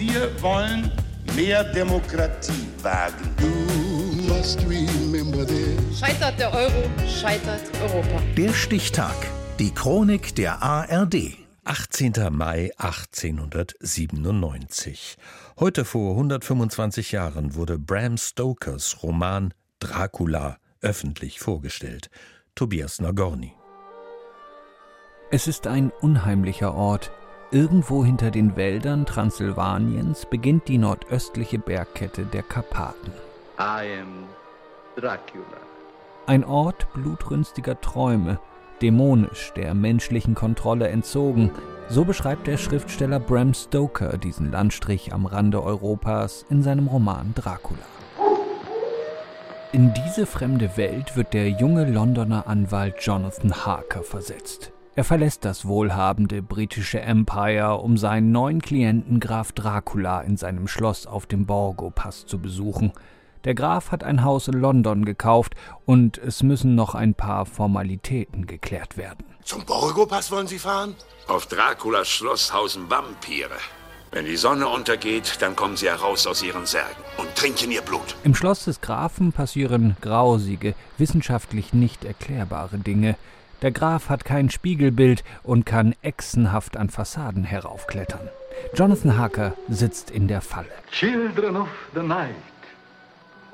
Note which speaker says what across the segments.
Speaker 1: Wir wollen mehr Demokratie wagen.
Speaker 2: Scheitert der Euro, scheitert Europa.
Speaker 3: Der Stichtag. Die Chronik der ARD.
Speaker 4: 18. Mai 1897. Heute vor 125 Jahren wurde Bram Stokers Roman Dracula öffentlich vorgestellt. Tobias Nagorny.
Speaker 5: Es ist ein unheimlicher Ort. Irgendwo hinter den Wäldern Transsilvaniens beginnt die nordöstliche Bergkette der Karpaten.
Speaker 6: I am Dracula.
Speaker 5: Ein Ort blutrünstiger Träume, dämonisch, der menschlichen Kontrolle entzogen. So beschreibt der Schriftsteller Bram Stoker diesen Landstrich am Rande Europas in seinem Roman Dracula. In diese fremde Welt wird der junge Londoner Anwalt Jonathan Harker versetzt. Er verlässt das wohlhabende britische Empire, um seinen neuen Klienten Graf Dracula in seinem Schloss auf dem Borgo-Pass zu besuchen. Der Graf hat ein Haus in London gekauft und es müssen noch ein paar Formalitäten geklärt werden.
Speaker 7: Zum Borgo-Pass wollen Sie fahren?
Speaker 8: Auf Draculas Schloss hausen Vampire. Wenn die Sonne untergeht, dann kommen sie heraus aus ihren Särgen und trinken ihr Blut.
Speaker 5: Im Schloss des Grafen passieren grausige, wissenschaftlich nicht erklärbare Dinge. Der Graf hat kein Spiegelbild und kann echsenhaft an Fassaden heraufklettern. Jonathan Harker sitzt in der Falle.
Speaker 6: Children of the night.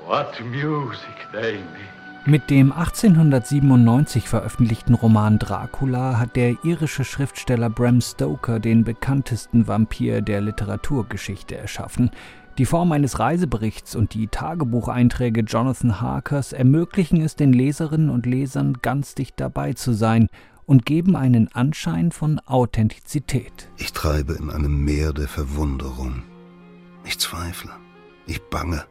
Speaker 6: What music they make.
Speaker 5: Mit dem 1897 veröffentlichten Roman Dracula hat der irische Schriftsteller Bram Stoker den bekanntesten Vampir der Literaturgeschichte erschaffen. Die Form eines Reiseberichts und die Tagebucheinträge Jonathan Harkers ermöglichen es den Leserinnen und Lesern ganz dicht dabei zu sein und geben einen Anschein von Authentizität.
Speaker 7: Ich treibe in einem Meer der Verwunderung. Ich zweifle. Ich bange.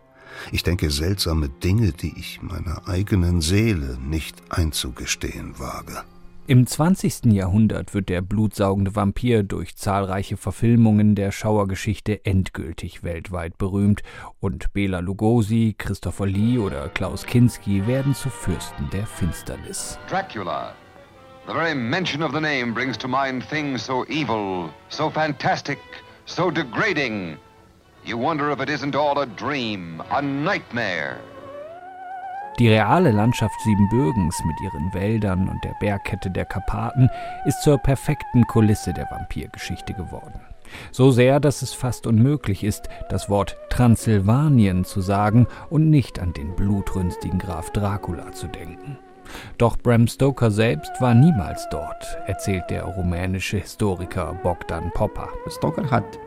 Speaker 7: Ich denke seltsame Dinge, die ich meiner eigenen Seele nicht einzugestehen wage.
Speaker 5: Im 20. Jahrhundert wird der blutsaugende Vampir durch zahlreiche Verfilmungen der Schauergeschichte endgültig weltweit berühmt und Bela Lugosi, Christopher Lee oder Klaus Kinski werden zu Fürsten der Finsternis.
Speaker 9: Dracula. The very mention of the name brings to mind things so evil, so fantastic, so degrading. You wonder if it isn't all a dream, a nightmare.
Speaker 5: Die reale Landschaft Siebenbürgens mit ihren Wäldern und der Bergkette der Karpaten ist zur perfekten Kulisse der Vampirgeschichte geworden. So sehr, dass es fast unmöglich ist, das Wort Transsilvanien zu sagen und nicht an den blutrünstigen Graf Dracula zu denken. Doch Bram Stoker selbst war niemals dort, erzählt der rumänische Historiker Bogdan Popper.
Speaker 10: Stoker hat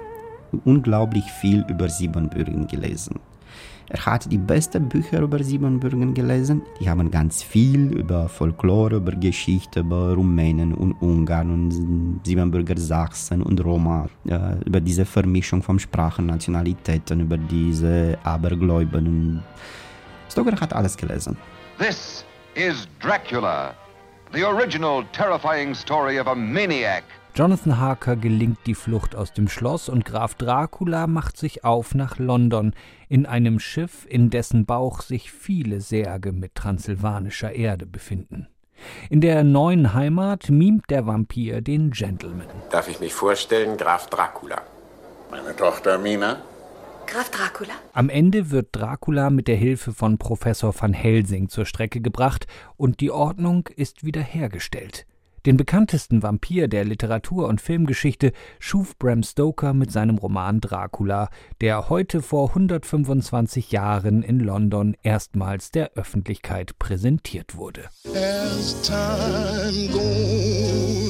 Speaker 10: unglaublich viel über Siebenbürgen gelesen. Er hat die besten Bücher über Siebenbürgen gelesen. Die haben ganz viel über Folklore, über Geschichte, über Rumänen und Ungarn und Siebenbürger Sachsen und Roma, äh, über diese Vermischung von Sprachen, Nationalitäten, über diese Abergläuben. Stoker hat alles gelesen.
Speaker 9: This is Dracula, the original terrifying story of a maniac.
Speaker 5: Jonathan Harker gelingt die Flucht aus dem Schloss und Graf Dracula macht sich auf nach London in einem Schiff, in dessen Bauch sich viele Särge mit transsilvanischer Erde befinden. In der neuen Heimat mimt der Vampir den Gentleman.
Speaker 11: Darf ich mich vorstellen, Graf Dracula?
Speaker 12: Meine Tochter Mina?
Speaker 2: Graf Dracula?
Speaker 5: Am Ende wird Dracula mit der Hilfe von Professor van Helsing zur Strecke gebracht und die Ordnung ist wiederhergestellt. Den bekanntesten Vampir der Literatur- und Filmgeschichte schuf Bram Stoker mit seinem Roman Dracula, der heute vor 125 Jahren in London erstmals der Öffentlichkeit präsentiert wurde.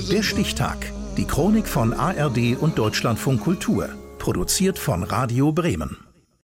Speaker 3: Der Stichtag. Die Chronik von ARD und Deutschlandfunk Kultur. Produziert von Radio Bremen.